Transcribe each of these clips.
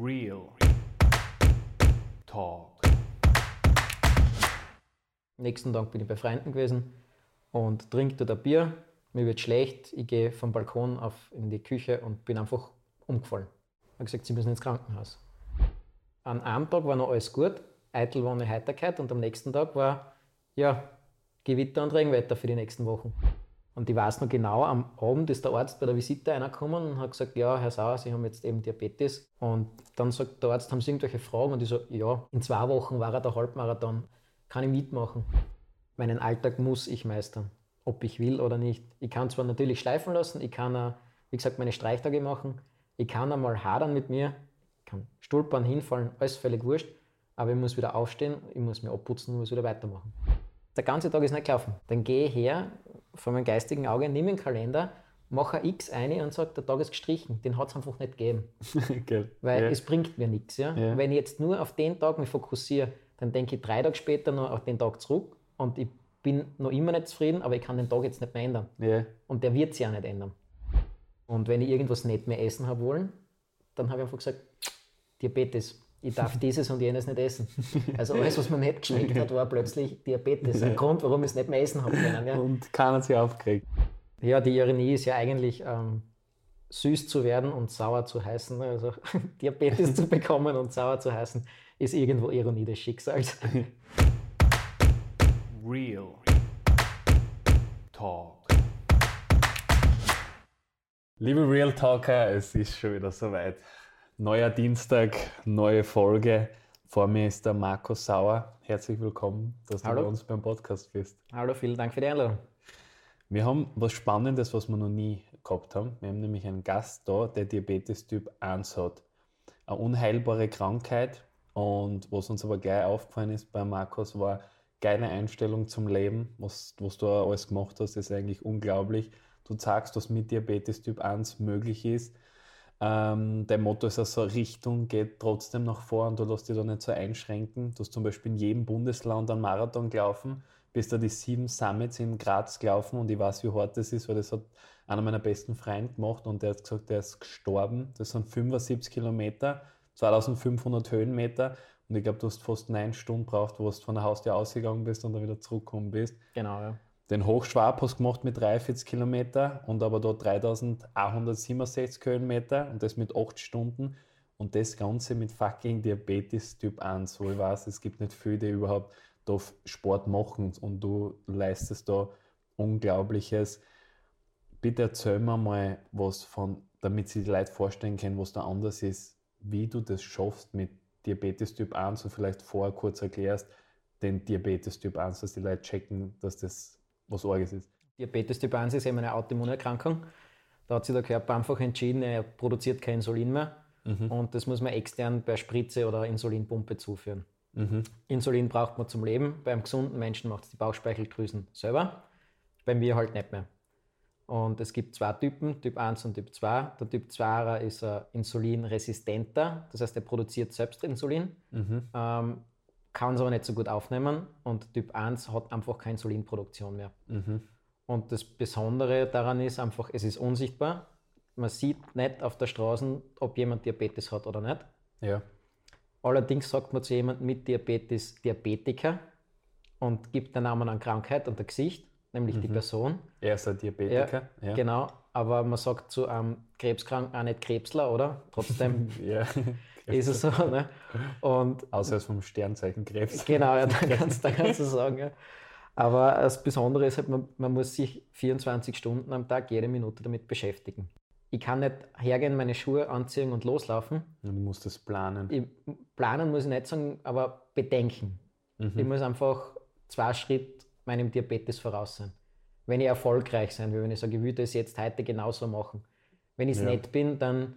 Real Talk. Nächsten Tag bin ich bei Freunden gewesen und trinke dort ein Bier. Mir wird schlecht. Ich gehe vom Balkon auf in die Küche und bin einfach umgefallen. Ich habe gesagt, sie müssen ins Krankenhaus. An einem Tag war noch alles gut, eitel war eine Heiterkeit und am nächsten Tag war ja Gewitter und Regenwetter für die nächsten Wochen. Und ich weiß noch genau, am Abend ist der Arzt bei der Visite reingekommen und hat gesagt, ja, Herr Sauer, Sie haben jetzt eben Diabetes. Und dann sagt der Arzt, haben Sie irgendwelche Fragen? Und ich so, ja, in zwei Wochen war er der Halbmarathon. Kann ich mitmachen? Meinen Alltag muss ich meistern, ob ich will oder nicht. Ich kann zwar natürlich schleifen lassen, ich kann, wie gesagt, meine Streichtage machen, ich kann einmal hadern mit mir, ich kann stolpern, hinfallen, alles völlig wurscht, aber ich muss wieder aufstehen, ich muss mir abputzen und muss wieder weitermachen. Der ganze Tag ist nicht gelaufen. Dann gehe ich her, vor meinem geistigen Auge, nehme den Kalender, mache ein X ein und sage, der Tag ist gestrichen. Den hat es einfach nicht gegeben. Geil. Weil ja. es bringt mir nichts. Ja? Ja. Wenn ich jetzt nur auf den Tag mich fokussiere, dann denke ich drei Tage später noch auf den Tag zurück und ich bin noch immer nicht zufrieden, aber ich kann den Tag jetzt nicht mehr ändern. ja. Und der wird sich ja nicht ändern. Und wenn ich irgendwas nicht mehr essen habe wollen, dann habe ich einfach gesagt, Diabetes. Ich darf dieses und jenes nicht essen. Also alles, was mir nicht geschmeckt hat, war plötzlich Diabetes. Ein Grund, warum ich es nicht mehr essen habe können. Ja. Und keiner sich aufgeregt. Ja, die Ironie ist ja eigentlich ähm, süß zu werden und sauer zu heißen. Also Diabetes zu bekommen und sauer zu heißen, ist irgendwo Ironie des Schicksals. Real Talk. Liebe Real Talker, es ist schon wieder soweit. Neuer Dienstag, neue Folge. Vor mir ist der Marco Sauer. Herzlich willkommen, dass du Hallo. bei uns beim Podcast bist. Hallo, vielen Dank für die Einladung. Wir haben was Spannendes, was wir noch nie gehabt haben. Wir haben nämlich einen Gast da, der Diabetes Typ 1 hat. Eine unheilbare Krankheit. Und was uns aber gleich aufgefallen ist bei Markus, war geile Einstellung zum Leben. Was, was du alles gemacht hast, ist eigentlich unglaublich. Du sagst, was mit Diabetes Typ 1 möglich ist. Ähm, dein Motto ist also, Richtung geht trotzdem nach vor und du lässt dich da nicht so einschränken. Du hast zum Beispiel in jedem Bundesland einen Marathon gelaufen, bist da die sieben Summits in Graz gelaufen und ich weiß, wie hart das ist, weil das hat einer meiner besten Freunde gemacht und der hat gesagt, der ist gestorben. Das sind 75 Kilometer, 2500 Höhenmeter und ich glaube, du hast fast neun Stunden braucht, wo du von der Haustür ausgegangen bist und dann wieder zurückgekommen bist. Genau, ja. Den Hochschwab hast gemacht mit 43 Kilometer und aber da 3167 Höhenmeter und das mit 8 Stunden und das Ganze mit fucking Diabetes Typ 1, wo ich weiß, es gibt nicht viele, die überhaupt da Sport machen und du leistest da Unglaubliches. Bitte erzähl mir mal was von, damit sich die Leute vorstellen können, was da anders ist, wie du das schaffst mit Diabetes Typ 1 und vielleicht vorher kurz erklärst, den Diabetes Typ 1, dass die Leute checken, dass das was Orges ist. Diabetes Typ 1 ist eben eine Autoimmunerkrankung. Da hat sich der Körper einfach entschieden, er produziert kein Insulin mehr und das muss man extern per Spritze oder Insulinpumpe zuführen. Insulin braucht man zum Leben. Beim gesunden Menschen macht es die Bauchspeicheldrüsen selber. Bei mir halt nicht mehr. Und es gibt zwei Typen, Typ 1 und Typ 2. Der Typ 2 ist äh, insulinresistenter, das heißt, er produziert selbst Insulin, ähm, kann es aber nicht so gut aufnehmen. Und Typ 1 hat einfach keine Insulinproduktion mehr. Und das Besondere daran ist einfach, es ist unsichtbar. Man sieht nicht auf der Straße, ob jemand Diabetes hat oder nicht. Ja. Allerdings sagt man zu jemandem mit Diabetes Diabetiker und gibt den Namen an Krankheit und ein Gesicht, nämlich die Person. Er ist ein Diabetiker. Ja. Genau, aber man sagt zu einem Krebskranken auch nicht Krebsler, oder? Trotzdem Ja. ist es so. Ne? Und Außer als vom Sternzeichen Krebs. Genau, ja, da kannst, da kannst du sagen. Ja. Aber das Besondere ist halt, man, man muss sich 24 Stunden am Tag, jede Minute damit beschäftigen. Ich kann nicht hergehen, meine Schuhe anziehen und loslaufen. Du musst das planen. Ich, planen muss ich nicht sagen, aber bedenken. Ich muss einfach zwei Schritt meinem Diabetes voraus sein. Wenn ich erfolgreich sein will, wenn ich sage, ich würde es jetzt heute genauso machen. Wenn ich es Ja. nicht bin, dann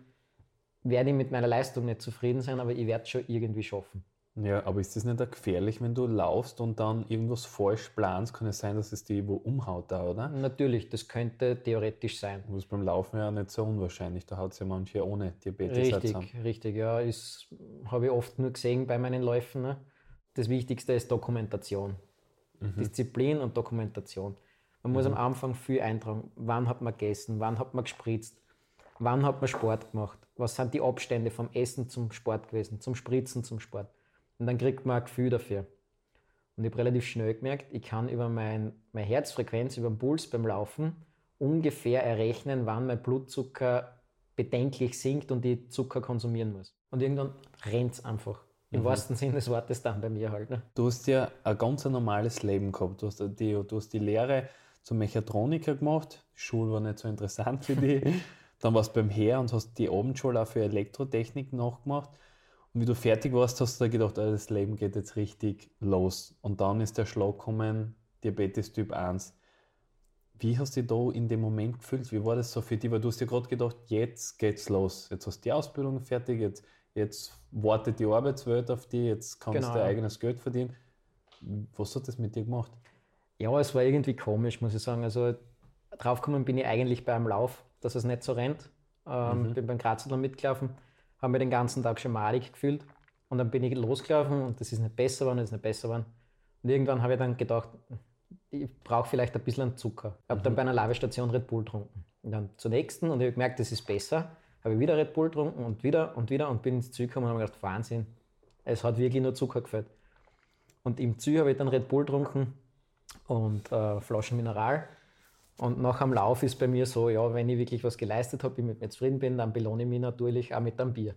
werde ich mit meiner Leistung nicht zufrieden sein, aber ich werde es schon irgendwie schaffen. Ja, aber ist das nicht auch gefährlich, wenn du laufst und dann irgendwas falsch planst? Kann es sein, dass es dich wo umhaut da, oder? Natürlich, das könnte theoretisch sein. Das ist beim Laufen ja nicht so unwahrscheinlich. Da hat es ja manche ohne Diabetes Richtig, richtig, ja. Ist, habe ich oft nur gesehen bei meinen Läufen. Ne? Das Wichtigste ist Dokumentation. Disziplin und Dokumentation. Man muss am Anfang viel eintragen. Wann hat man gegessen? Wann hat man gespritzt? wann hat man Sport gemacht, was sind die Abstände vom Essen zum Sport gewesen, zum Spritzen zum Sport. Und dann kriegt man ein Gefühl dafür. Und ich habe relativ schnell gemerkt, ich kann über mein, meine Herzfrequenz, über den Puls beim Laufen ungefähr errechnen, wann mein Blutzucker bedenklich sinkt und ich Zucker konsumieren muss. Und irgendwann rennt es einfach. Im mhm. wahrsten Sinne des Wortes dann bei mir halt. Ne? Du hast ja ein ganz normales Leben gehabt. Du hast die, du hast die Lehre zum Mechatroniker gemacht. Die Schule war nicht so interessant für dich. dann warst du beim Heer und hast die Abendschule auch für Elektrotechnik nachgemacht. Und wie du fertig warst, hast du da gedacht, oh, das Leben geht jetzt richtig los. Und dann ist der Schlag gekommen, Diabetes Typ 1. Wie hast du dich da in dem Moment gefühlt? Wie war das so für dich? Weil du hast ja gerade gedacht, jetzt geht's los. Jetzt hast du die Ausbildung fertig, jetzt, jetzt wartet die Arbeitswelt auf dich, jetzt kannst genau. du dein eigenes Geld verdienen. Was hat das mit dir gemacht? Ja, es war irgendwie komisch, muss ich sagen. Also draufgekommen bin ich eigentlich beim Lauf, dass es nicht so rennt. Ähm, mhm. Bin beim Grazer mitgelaufen habe mir den ganzen Tag schon malig gefühlt. Und dann bin ich losgelaufen und das ist nicht besser geworden, das ist nicht besser geworden. Und irgendwann habe ich dann gedacht, ich brauche vielleicht ein bisschen Zucker. Ich habe mhm. dann bei einer Lavestation Red Bull getrunken. Und dann zur nächsten und ich habe gemerkt, das ist besser. Habe ich wieder Red Bull getrunken und wieder und wieder und bin ins Ziel gekommen und habe gedacht, Wahnsinn, es hat wirklich nur Zucker gefällt. Und im Ziel habe ich dann Red Bull getrunken und äh, Flaschen Mineral. Und nach dem Lauf ist bei mir so, ja, wenn ich wirklich was geleistet habe, ich mit mir zufrieden bin, dann belohne ich mich natürlich auch mit einem Bier.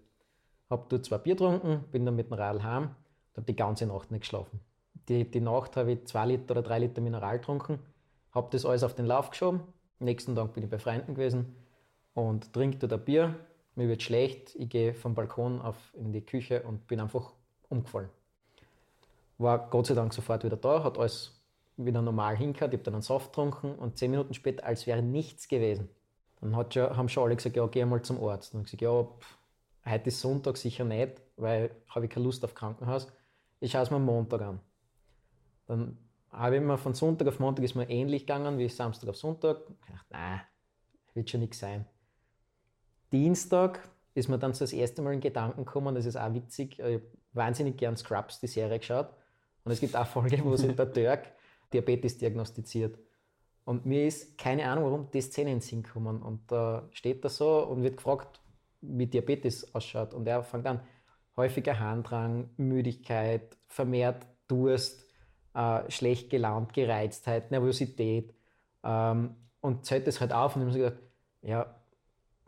Habe dort zwei Bier getrunken, bin dann mit dem Radl heim und habe die ganze Nacht nicht geschlafen. Die, die Nacht habe ich zwei Liter oder drei Liter Mineral getrunken, habe das alles auf den Lauf geschoben. Am nächsten Tag bin ich bei Freunden gewesen und trinke dort ein Bier. Mir wird schlecht, ich gehe vom Balkon auf in die Küche und bin einfach umgefallen. War Gott sei Dank sofort wieder da, hat alles wieder normal hingehört, ich habe dann einen Saft getrunken und zehn Minuten später, als wäre nichts gewesen. Dann hat schon, haben schon alle gesagt, ja, geh mal zum Arzt. Und ich gesagt, ja, pff, heute ist Sonntag sicher nicht, weil habe ich keine Lust auf Krankenhaus. Ich schaue es mir am Montag an. Dann habe ich mir von Sonntag auf Montag ist mir ähnlich gegangen wie Samstag auf Sonntag. Ich dachte, nein, wird schon nichts sein. Dienstag ist mir dann so das erste Mal in Gedanken gekommen, das ist auch witzig, ich habe wahnsinnig gern Scrubs, die Serie geschaut. Und es gibt auch Folge, wo sich der Dirk Diabetes diagnostiziert. Und mir ist keine Ahnung, warum die Szene in Sinn kommen. Und da steht er so und wird gefragt, wie Diabetes ausschaut. Und er fängt an, häufiger Harndrang, Müdigkeit, vermehrt Durst, äh, schlecht gelaunt, Gereiztheit, Nervosität. Ähm, und zählt das halt auf und ich habe gedacht, ja,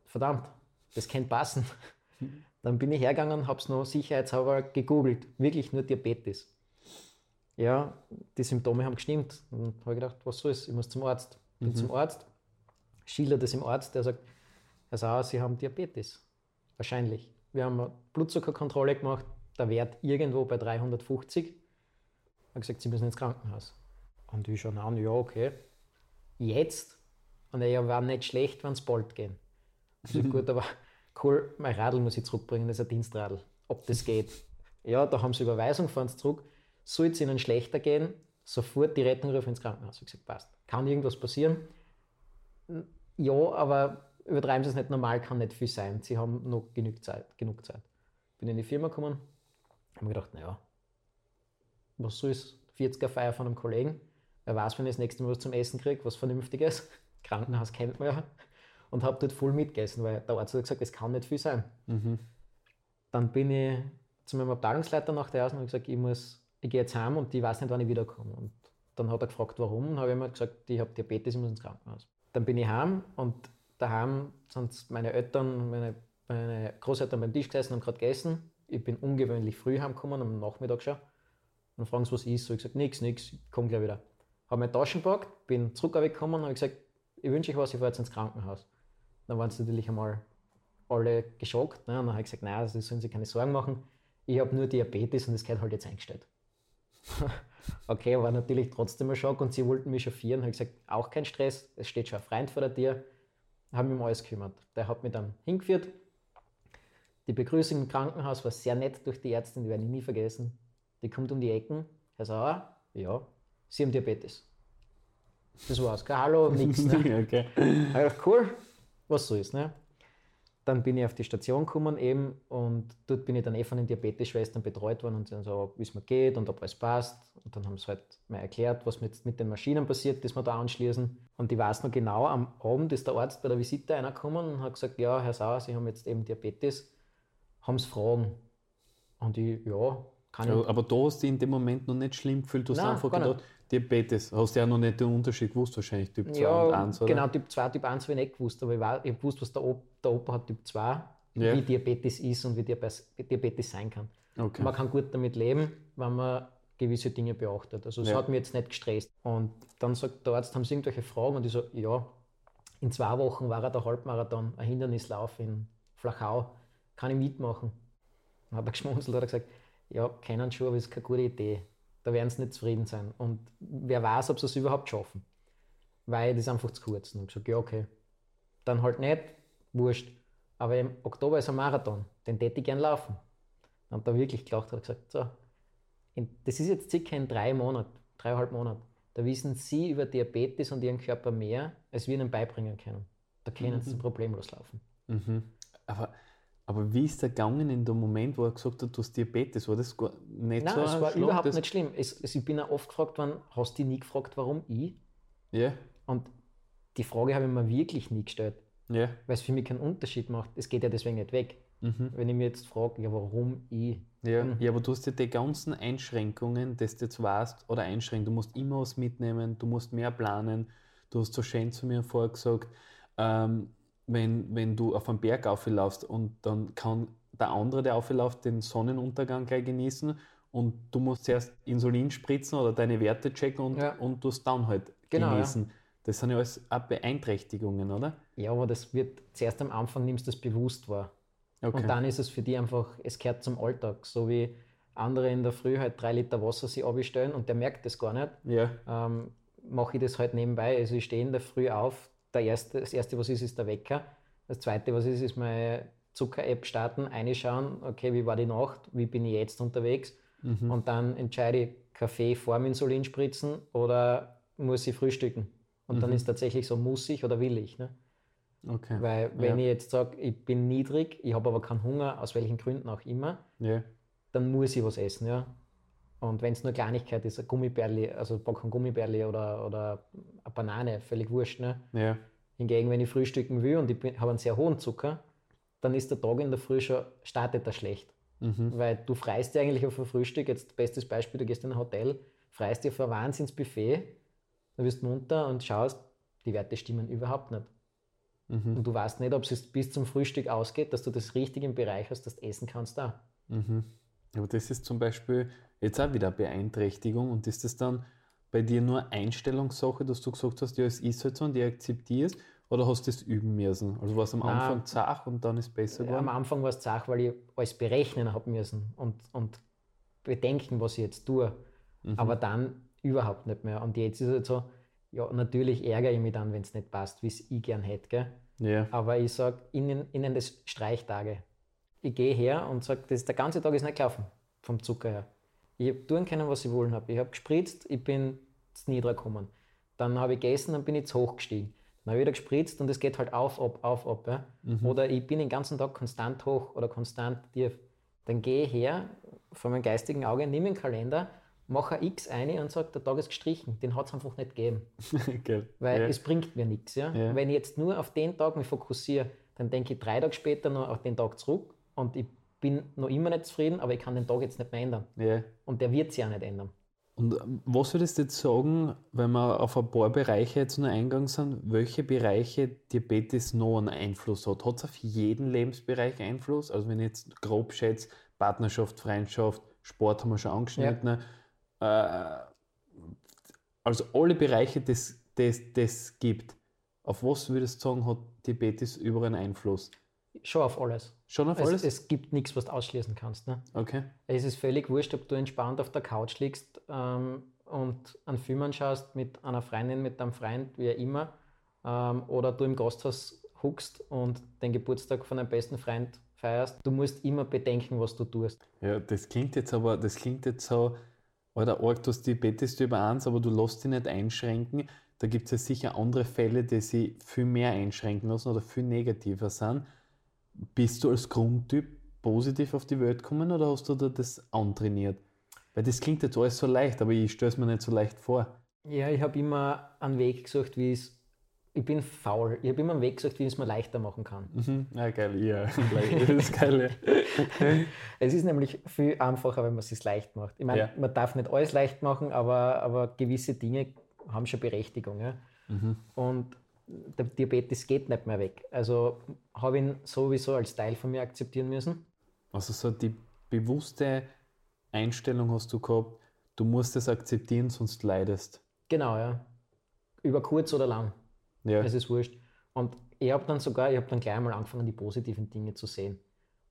verdammt, das könnte passen. Dann bin ich hergegangen, habe es noch sicherheitshalber gegoogelt, wirklich nur Diabetes ja, die Symptome haben gestimmt. Und habe ich gedacht, was soll es? Ich muss zum Arzt. Bin mhm. zum Arzt, schildert es im Arzt, der sagt, Herr Sauer, Sie haben Diabetes. Wahrscheinlich. Wir haben eine Blutzuckerkontrolle gemacht, der Wert irgendwo bei 350. Ich habe gesagt, Sie müssen ins Krankenhaus. Und ich schaue an, ja, okay. Jetzt? Und er ja, war nicht schlecht, wenn es bald gehen. Sage, gut, aber cool, mein Radl muss ich zurückbringen, das ist ein Dienstradl. Ob das geht. Ja, da haben sie Überweisung, fahren sie zurück soll es ihnen schlechter gehen, sofort die Rettung rufen ins Krankenhaus. Ich gesagt, passt. Kann irgendwas passieren? Ja, aber übertreiben Sie es nicht, normal kann nicht viel sein. Sie haben noch genug Zeit. Genug Zeit. Bin in die Firma gekommen, habe mir gedacht, naja, was soll es? 40er Feier von einem Kollegen. Wer weiß, wenn ich das nächste Mal was zum Essen kriege, was Vernünftiges. Krankenhaus kennt man ja. Und habe dort voll mitgegessen, weil der Arzt hat gesagt, es kann nicht viel sein. Mhm. Dann bin ich zu meinem Abteilungsleiter nach der Ersten und gesagt, ich muss ich gehe jetzt heim und ich weiß nicht, wann ich wiederkomme. Und dann hat er gefragt, warum. Dann habe ich ihm gesagt, ich habe Diabetes, ich muss ins Krankenhaus. Dann bin ich heim und daheim sind meine Eltern, meine, meine Großeltern beim Tisch gesessen und gerade gegessen. Ich bin ungewöhnlich früh heimgekommen, am Nachmittag schon. Und dann fragen sie, was ist. So ich gesagt, nichts, nichts, ich komme gleich wieder. Habe meine Taschen gepackt, bin zurückgekommen und habe gesagt, ich wünsche euch was, ich fahre jetzt ins Krankenhaus. Dann waren sie natürlich einmal alle geschockt. Ne? Und dann habe ich gesagt, nein, das sollen sie keine Sorgen machen. Ich habe nur Diabetes und das gehört halt jetzt eingestellt. okay, war natürlich trotzdem ein Schock und sie wollten mich chauffieren. Habe gesagt, auch kein Stress, es steht schon ein Freund vor der Tür. Haben mich um alles gekümmert. Der hat mich dann hingeführt. Die Begrüßung im Krankenhaus war sehr nett durch die Ärztin, die werde ich nie vergessen. Die kommt um die Ecken. Herr Sauer, ja, Sie haben Diabetes. Das war's. Kein Hallo, nichts. Ne? okay. Ich dachte, cool, was so ist. Ne? Dann bin ich auf die Station gekommen eben und dort bin ich dann eh von den Diabetes-Schwestern betreut worden und sie haben so, wie es mir geht und ob alles passt. Und dann haben sie halt mal erklärt, was mit, mit den Maschinen passiert, die wir da anschließen. Und ich weiß noch genau, am Abend ist der Arzt bei der Visite reingekommen und hat gesagt, ja, Herr Sauer, Sie haben jetzt eben Diabetes, haben Sie Fragen? Und ich, ja, kann ich. Aber da hast du dich in dem Moment noch nicht schlimm gefühlt, du hast Nein, einfach gedacht, Diabetes, hast du ja noch nicht den Unterschied gewusst, wahrscheinlich Typ 2 Ja, und 1, oder? genau, Typ 2, Typ 1 habe ich nicht gewusst, aber ich, war, ich habe gewusst, was der, Op der Opa hat, Typ 2, Ja. wie Diabetes ist und wie Diabetes, Diabetes sein kann. Okay. Man kann gut damit leben, wenn man gewisse Dinge beachtet. Also es Ja. hat mich jetzt nicht gestresst. Und dann sagt der Arzt, haben Sie irgendwelche Fragen? Und ich so, ja, in zwei Wochen war er der Halbmarathon, ein Hindernislauf in Flachau. Kann ich mitmachen? Dann hat er geschmunzelt und hat gesagt, ja, kennen schon, aber ist keine gute Idee. Da werden sie nicht zufrieden sein. Und wer weiß, ob sie es überhaupt schaffen. Weil das ist einfach zu kurz. Und ich gesagt, ja, okay. Dann halt nicht, wurscht. Aber im Oktober ist ein Marathon, den täte ich gern laufen. Hat er wirklich gelacht und hat gesagt, so, in, das ist jetzt circa in drei Monaten, dreieinhalb Monaten. Da wissen Sie über Diabetes und Ihren Körper mehr, als wir Ihnen beibringen können. Da können Sie problemlos laufen. Mhm. Aber, aber wie ist der gegangen in dem Moment, wo er gesagt hat, du hast Diabetes? War das gar nicht Nein, so es war Schlag, überhaupt nicht schlimm. Es, es, ich bin auch oft gefragt worden, hast du dich nie gefragt, warum ich? Ja, Und die Frage habe ich mir wirklich nie gestellt, ja. weil es für mich keinen Unterschied macht. Es geht ja deswegen nicht weg. Mhm. Wenn ich mir jetzt frage, ja, warum ich? Ja, Mhm. ja, aber du hast ja die ganzen Einschränkungen, dass du jetzt weißt, oder Einschränkungen, du musst immer was mitnehmen, du musst mehr planen. Du hast so schön zu mir vorher gesagt, ähm, wenn, wenn du auf einen Berg auflaufst und dann kann der andere, der aufläuft, den Sonnenuntergang gleich genießen und du musst zuerst Insulin spritzen oder deine Werte checken und, Ja. und du es dann halt Genau, ja. genießen. Das sind ja alles auch Beeinträchtigungen, oder? Ja, aber das wird zuerst am Anfang nimmst du das bewusst wahr. Okay. Und dann ist es für die einfach, es gehört zum Alltag. So wie andere in der Früh halt drei Liter Wasser sich abstellen und der merkt das gar nicht. ja, Ähm, mache ich das halt nebenbei. Also ich stehe in der Früh auf. Der erste, das erste, was ist, ist der Wecker. Das zweite, was ist, ist meine Zucker-App starten, reinschauen, okay, wie war die Nacht, wie bin ich jetzt unterwegs. Mhm. Und dann entscheide ich, Kaffee vor dem Insulin spritzen oder muss ich frühstücken. Und Mhm. dann ist tatsächlich so, muss ich oder will ich. Ne? okay. Weil wenn Ja. ich jetzt sage, ich bin niedrig, ich habe aber keinen Hunger, aus welchen Gründen auch immer, ja. dann muss ich was essen, ja. Und wenn es nur Kleinigkeit ist, ein Gummibärli, also ein Packung Gummibärli oder, oder eine Banane, völlig wurscht. Ne? ja. Hingegen, wenn ich frühstücken will und ich habe einen sehr hohen Zucker, dann ist der Tag in der Früh schon, startet er schlecht. Mhm. Weil du freist dir eigentlich auf ein Frühstück, jetzt bestes Beispiel, du gehst in ein Hotel, freist dir auf ein Wahnsinnsbuffet, dann wirst du munter und schaust, die Werte stimmen überhaupt nicht. Mhm. Und du weißt nicht, ob es bis zum Frühstück ausgeht, dass du das richtig im Bereich hast, dass du essen kannst da. Mhm. Aber das ist zum Beispiel jetzt auch wieder Beeinträchtigung und ist das dann bei dir nur Einstellungssache, dass du gesagt hast, ja, es ist halt so und ich akzeptiere es, oder hast du das üben müssen? Also war es am Nein. Anfang zart und dann ist es besser Am geworden? Anfang war es zach, weil ich alles berechnen habe müssen und, und bedenken, was ich jetzt tue. Mhm. Aber dann überhaupt nicht mehr. Und jetzt ist es halt so, ja, natürlich ärgere ich mich dann, wenn es nicht passt, wie es ich gern hätte. Gell? Ja, Aber ich sage ihnen, ihnen das Streichtage. Ich gehe her und sage, der ganze Tag ist nicht gelaufen, vom Zucker her. Ich habe tun können, was ich wollen habe. Ich habe gespritzt, ich bin zu niedrig gekommen. Dann habe ich gegessen, dann bin ich zu hoch gestiegen. Dann habe ich wieder gespritzt und es geht halt auf, ab, auf, ab. Ja? Oder ich bin den ganzen Tag konstant hoch oder konstant tief. Dann gehe ich her, vor meinem geistigen Auge, nehme den Kalender, mache ein X ein und sage, der Tag ist gestrichen. Den hat es einfach nicht gegeben. Geil. Weil ja. es bringt mir nichts. Ja? Ja. Wenn ich jetzt nur auf den Tag mich fokussiere, dann denke ich drei Tage später noch auf den Tag zurück und ich bin noch immer nicht zufrieden, aber ich kann den Tag jetzt nicht mehr ändern. ja. Und der wird sich auch nicht ändern. Und ähm, was würdest du jetzt sagen, wenn wir auf ein paar Bereiche jetzt nur eingegangen sind, welche Bereiche Diabetes noch einen Einfluss hat? Hat es auf jeden Lebensbereich Einfluss? Also wenn ich jetzt grob schätze, Partnerschaft, Freundschaft, Sport haben wir schon angeschnitten. Äh, also alle Bereiche, die es das, das gibt. Auf was würdest du sagen, hat Diabetes überall einen Einfluss? Schon auf alles. Schon auf alles? Es, es gibt nichts, was du ausschließen kannst. Ne? okay. Es ist völlig wurscht, ob du entspannt auf der Couch liegst ähm, und einen Film anschaust mit einer Freundin, mit einem Freund, wie auch immer, ähm, oder du im Gasthaus huckst und den Geburtstag von deinem besten Freund feierst. Du musst immer bedenken, was du tust. Ja, das klingt jetzt aber, das klingt jetzt so, oder arg, du hast Diabetes Typ 1, aber du lässt dich nicht einschränken. Da gibt es ja sicher andere Fälle, die sich viel mehr einschränken lassen oder viel negativer sind. Bist du als Grundtyp positiv auf die Welt gekommen oder hast du da das antrainiert? Weil das klingt jetzt alles so leicht, aber ich stelle es mir nicht so leicht vor. Ja, ich habe immer einen Weg gesucht, wie es. Ich bin faul. Ich habe immer einen Weg gesucht, wie ich es mir leichter machen kann. Mhm. Ja, geil, ja. das ist geil. Ja. es ist nämlich viel einfacher, wenn man es sich leicht macht. Ich meine, Ja. man darf nicht alles leicht machen, aber, aber gewisse Dinge haben schon Berechtigung. Ja? Mhm. Und der Diabetes geht nicht mehr weg. Also habe ich ihn sowieso als Teil von mir akzeptieren müssen. Also so die bewusste Einstellung hast du gehabt, du musst es akzeptieren, sonst leidest. Genau, ja. Über kurz oder lang. Ja. Es ist wurscht. Und ich habe dann sogar, ich habe dann gleich mal angefangen, die positiven Dinge zu sehen.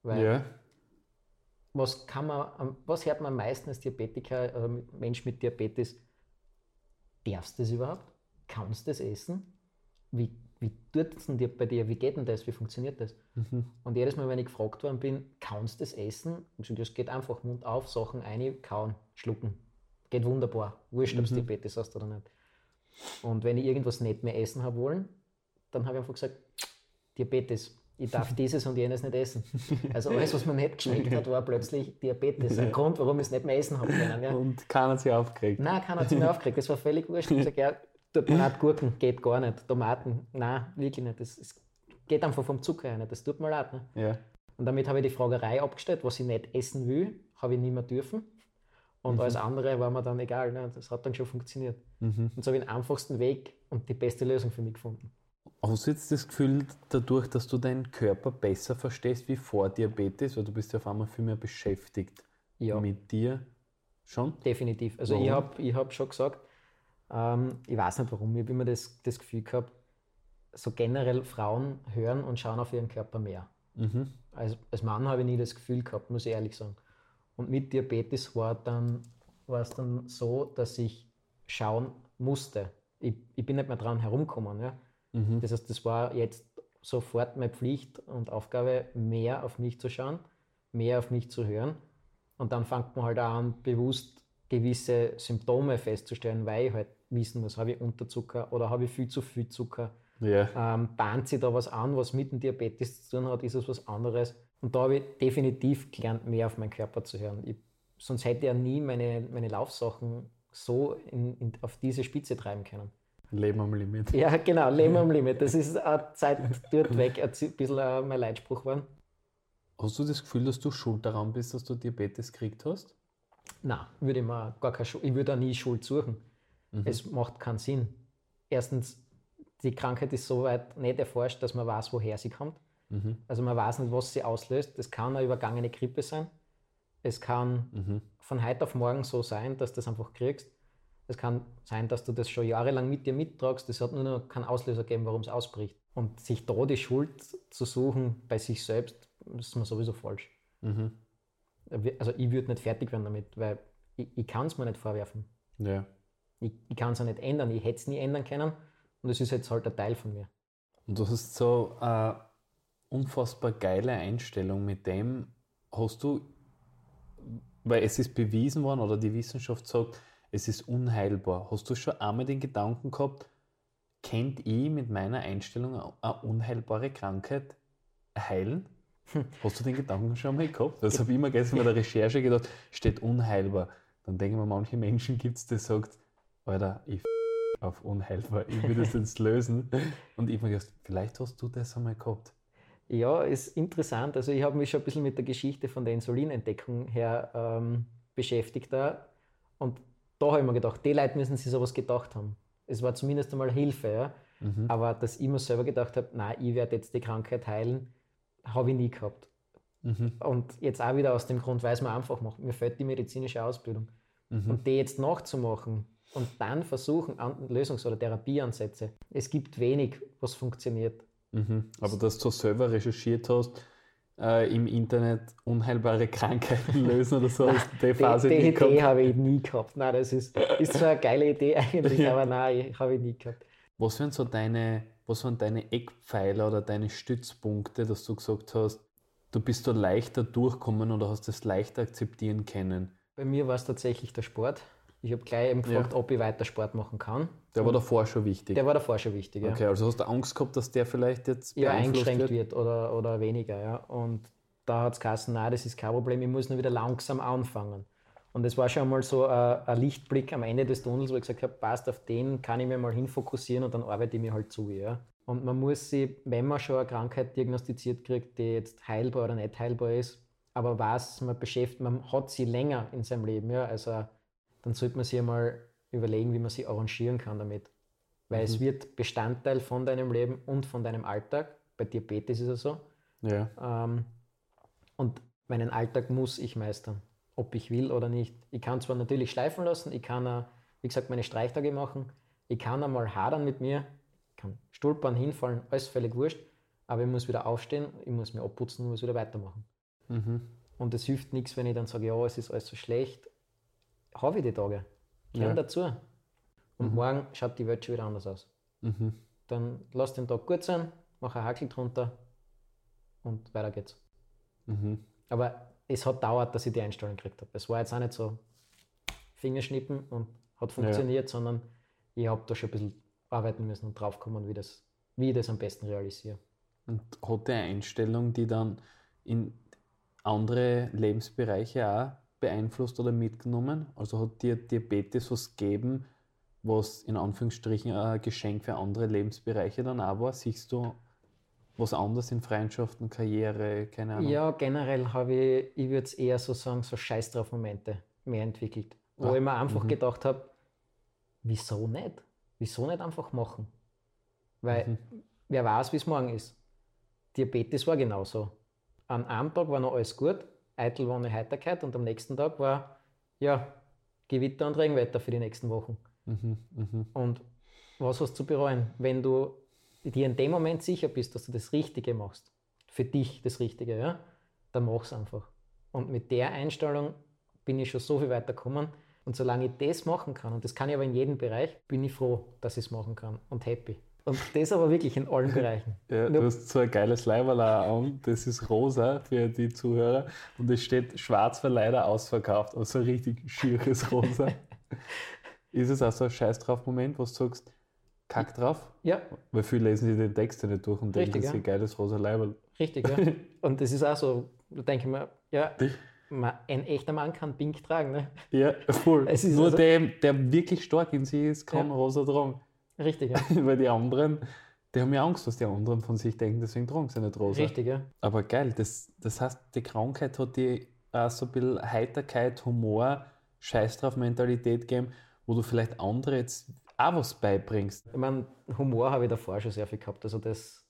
Weil ja. was kann man, was hört man am meisten als Diabetiker oder mit- Mensch mit Diabetes? Darfst du das überhaupt? Kannst du das essen? Wie, wie tut es denn dir bei dir? Wie geht denn das? Wie funktioniert das? Mhm. Und jedes Mal, wenn ich gefragt worden bin, kannst du das essen? Und das geht einfach Mund auf, Sachen ein, kauen, schlucken. Geht wunderbar. Wurscht, ob du Mhm. Diabetes hast oder nicht. Und wenn ich irgendwas nicht mehr essen habe wollen, dann habe ich einfach gesagt, Diabetes. Ich darf dieses und jenes nicht essen. Also alles, was mir nicht geschmeckt hat, war plötzlich Diabetes. Ein Grund, warum ich es nicht mehr essen habe können. Ja. Und keiner hat sich aufgeregt. Nein, keiner hat sich mehr aufgeregt. Das war völlig wurscht. Ich habe gesagt, ja, tut mir leid, Gurken geht gar nicht. Tomaten, nein, wirklich nicht. Das, das geht einfach vom Zucker her nicht. Das tut mir leid. Ne? Ja. Und damit habe ich die Fragerei abgestellt, was ich nicht essen will, habe ich nicht mehr dürfen. Und alles andere war mir dann egal. Ne? Das hat dann schon funktioniert. Mhm. Und so habe ich den einfachsten Weg und die beste Lösung für mich gefunden. Hast du jetzt das Gefühl, dadurch, dass du deinen Körper besser verstehst wie vor Diabetes, weil du bist ja auf einmal viel mehr beschäftigt Ja, mit dir schon? definitiv. Also ich Warum? habe ich hab schon gesagt, ähm, ich weiß nicht warum, ich habe immer das, das Gefühl gehabt, so generell Frauen hören und schauen auf ihren Körper mehr. Mhm. Als, als Mann habe ich nie das Gefühl gehabt, muss ich ehrlich sagen. Und mit Diabetes war, dann, war es dann so, dass ich schauen musste. Ich, ich bin nicht mehr dran herumgekommen. Ja? Mhm. Das heißt, das war jetzt sofort meine Pflicht und Aufgabe, mehr auf mich zu schauen, mehr auf mich zu hören. Und dann fängt man halt an, bewusst gewisse Symptome festzustellen, weil ich halt wissen muss, habe ich Unterzucker oder habe ich viel zu viel Zucker Ja. ähm, bahnt sich da was an, was mit dem Diabetes zu tun hat, ist es was anderes. Und da habe ich definitiv gelernt, mehr auf meinen Körper zu hören. Ich, sonst hätte ich ja nie meine, meine Laufsachen so in, in, auf diese Spitze treiben können. Leben am Limit. Ja, genau, Leben am Limit. Das ist eine Zeit dort weg, ein bisschen äh, mein Leitspruch geworden. Hast du das Gefühl, dass du schuld daran bist, dass du Diabetes gekriegt hast? Nein, würde ich mir gar keine Schuld, ich würde auch nie Schuld suchen. Es macht keinen Sinn. Erstens, die Krankheit ist so weit nicht erforscht, dass man weiß, woher sie kommt. Mhm. Also man weiß nicht, was sie auslöst. Das kann eine übergangene Grippe sein. Es kann Mhm. von heute auf morgen so sein, dass du das einfach kriegst. Es kann sein, dass du das schon jahrelang mit dir mittragst. Es hat nur noch keinen Auslöser gegeben, warum es ausbricht. Und sich da die Schuld zu suchen bei sich selbst, ist mir sowieso falsch. Mhm. Also ich würde nicht fertig werden damit, weil ich, ich kann es mir nicht vorwerfen. Ja. Ich, ich kann es auch nicht ändern. Ich hätte es nie ändern können. Und es ist jetzt halt ein Teil von mir. Und du hast so eine unfassbar geile Einstellung mit dem. Hast du, weil es ist bewiesen worden oder die Wissenschaft sagt, es ist unheilbar. Hast du schon einmal den Gedanken gehabt, kennt ich mit meiner Einstellung eine unheilbare Krankheit heilen? Hast du den Gedanken schon mal gehabt? Das habe ich immer gestern bei der Recherche gedacht, steht unheilbar. Dann denken wir, manche Menschen gibt es, die sagt, Alter, ich f- auf unheilbar, ich will das jetzt lösen. Und ich habe mir gedacht, vielleicht hast du das einmal gehabt. Ja, ist interessant. Also ich habe mich schon ein bisschen mit der Geschichte von der Insulinentdeckung her ähm, beschäftigt da. Und da habe ich mir gedacht, die Leute müssen sich sowas gedacht haben. Es war zumindest einmal Hilfe, ja. Mhm. Aber dass ich mir selber gedacht habe, nein, ich werde jetzt die Krankheit heilen, habe ich nie gehabt. Mhm. Und jetzt auch wieder aus dem Grund, weil es mir einfach macht. Mir fehlt die medizinische Ausbildung. Mhm. Und die jetzt nachzumachen und dann versuchen, an Lösungs- oder Therapieansätze. Es gibt wenig, was funktioniert. Mhm. Aber dass du selber recherchiert hast, äh, im Internet unheilbare Krankheiten lösen oder so, ist die Die, Phase die nicht Idee gehabt. habe ich nie gehabt. Nein, das ist, ist zwar eine geile Idee eigentlich, Ja. aber nein, ich habe ich nie gehabt. Was wären so deine, was waren deine Eckpfeiler oder deine Stützpunkte, dass du gesagt hast, du bist da leichter durchkommen oder hast es leichter akzeptieren können? Bei mir war es tatsächlich der Sport. Ich habe gleich eben gefragt, Ja. ob ich weiter Sport machen kann. Der war davor schon wichtig. Der war davor schon wichtig. Ja. Okay, also hast du Angst gehabt, dass der vielleicht jetzt ja, eingeschränkt wird, oder, oder weniger. Ja. Und da hat es geheißen, nein, das ist kein Problem, ich muss nur wieder langsam anfangen. Und das war schon mal so ein, ein Lichtblick am Ende des Tunnels, wo ich gesagt habe, passt, auf den kann ich mir mal hinfokussieren und dann arbeite ich mir halt zu. Ja. Und man muss sich, wenn man schon eine Krankheit diagnostiziert kriegt, die jetzt heilbar oder nicht heilbar ist, aber weiß, man beschäftigt, man hat sie länger in seinem Leben, ja, also dann sollte man sich einmal überlegen, wie man sie arrangieren kann damit. Weil es wird Bestandteil von deinem Leben und von deinem Alltag. Bei Diabetes ist es so. Ja. Ähm, und meinen Alltag muss ich meistern, ob ich will oder nicht. Ich kann zwar natürlich schleifen lassen, ich kann, wie gesagt, meine Streichtage machen, ich kann einmal hadern mit mir, ich kann stolpern, hinfallen, alles völlig wurscht, aber ich muss wieder aufstehen, ich muss mir abputzen und muss wieder weitermachen. Mhm. Und es hilft nichts, wenn ich dann sage, ja, es ist alles so schlecht. Habe ich die Tage. Gehören Ja. dazu. Und morgen schaut die Welt schon wieder anders aus. Mhm. Dann lass den Tag gut sein, mach einen Hakel drunter und weiter geht's. Mhm. Aber es hat dauert, dass ich die Einstellung gekriegt habe. Es war jetzt auch nicht so Fingerschnippen und hat funktioniert, sondern ich habe da schon ein bisschen arbeiten müssen und draufkommen, wie, das, wie ich das am besten realisiere. Und hat die Einstellung, die dann in andere Lebensbereiche auch beeinflusst oder mitgenommen? Also hat dir Diabetes was gegeben, was in Anführungsstrichen ein Geschenk für andere Lebensbereiche dann auch war? Siehst du was anderes in Freundschaften, Karriere, keine Ahnung? Ja, generell habe ich, ich würde es eher so sagen, so Scheiß drauf Momente mehr entwickelt. Wo Ah, ich mir einfach gedacht habe, wieso nicht? Wieso nicht einfach machen? Weil wer weiß, wie es morgen ist. Diabetes war genauso. An einem Tag war noch alles gut, eitel war eine Heiterkeit und am nächsten Tag war ja Gewitter und Regenwetter für die nächsten Wochen. Mhm, mhm. Und was hast du zu bereuen, wenn du dir in dem Moment sicher bist, dass du das Richtige machst, für dich das Richtige, ja, dann mach's einfach. Und mit der Einstellung bin ich schon so viel weiter gekommen. Und solange ich das machen kann, und das kann ich aber in jedem Bereich, bin ich froh, dass ich es machen kann und happy. Und das aber wirklich in allen Bereichen. Ja, du hast so ein geiles Leiberl auch an, das ist rosa für die Zuhörer und es steht schwarz war leider ausverkauft, also ein richtig schieres Rosa. ist es auch so ein Scheiß drauf Moment, wo du sagst, kack drauf? Ja, Weil viele lesen sich den Text ja nicht durch und denken, das ist ein geiles rosa Leiberl. richtig, ja. Und das ist auch so, da denke ich mir, ja, ein echter Mann kann Pink tragen, ne? Ja, voll. Nur also- der, der wirklich stark in sich ist, kann Ja. rosa tragen. Richtig, ja. Weil die anderen, die haben ja Angst, was die anderen von sich denken, deswegen tragen sie nicht rosa. Richtig, ja. Aber geil, das, das heißt, die Krankheit hat dir auch so ein bisschen Heiterkeit, Humor, Scheiß drauf Mentalität gegeben, wo du vielleicht andere jetzt auch was beibringst. Ich meine, Humor habe ich davor schon sehr viel gehabt. Also das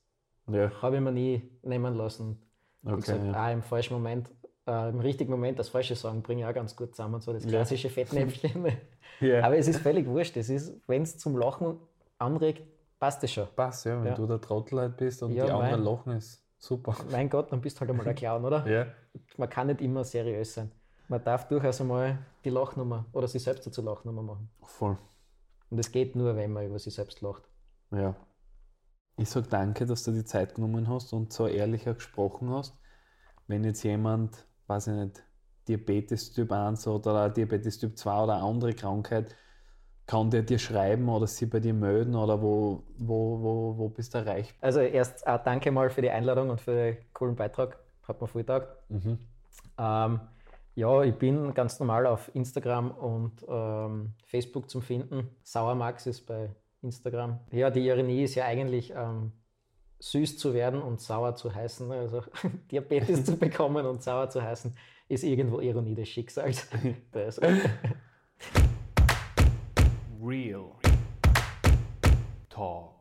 Ja, habe ich mir nie nehmen lassen. Wie okay. gesagt, ja. auch im falschen Moment, äh, im richtigen Moment das falsche sagen, bringe ich auch ganz gut zusammen. So das Ja. klassische Fettnäpfchen. Ja. Aber es ist völlig wurscht. Es ist, wenn es zum Lachen anregt, passt es schon. Passt, ja, wenn Ja. du der Trottel halt bist und Ja, die anderen lachen, ist super. Mein Gott, dann bist du halt einmal ein Clown, oder? Ja. Man kann nicht immer seriös sein. Man darf durchaus einmal die Lachnummer oder sich selbst zur Lachnummer machen. Voll. Und es geht nur, wenn man über sich selbst lacht. Ja. Ich sage danke, dass du die Zeit genommen hast und so ehrlicher gesprochen hast. Wenn jetzt jemand, weiß ich nicht, Diabetes Typ 1 oder Diabetes Typ 2 oder eine andere Krankheit, kann der dir schreiben oder sie bei dir melden oder wo, wo, wo, wo bist du erreicht? Also erst auch danke mal für die Einladung und für den coolen Beitrag. Hat mir viel getaugt. Mhm. Ähm, ja, ich bin ganz normal auf Instagram und ähm, Facebook zum Finden. Sauermax ist bei Instagram. Ja, die Ironie ist ja eigentlich ähm, süß zu werden und sauer zu heißen. Also Diabetes zu bekommen und sauer zu heißen, ist irgendwo Ironie des Schicksals. Real Talk.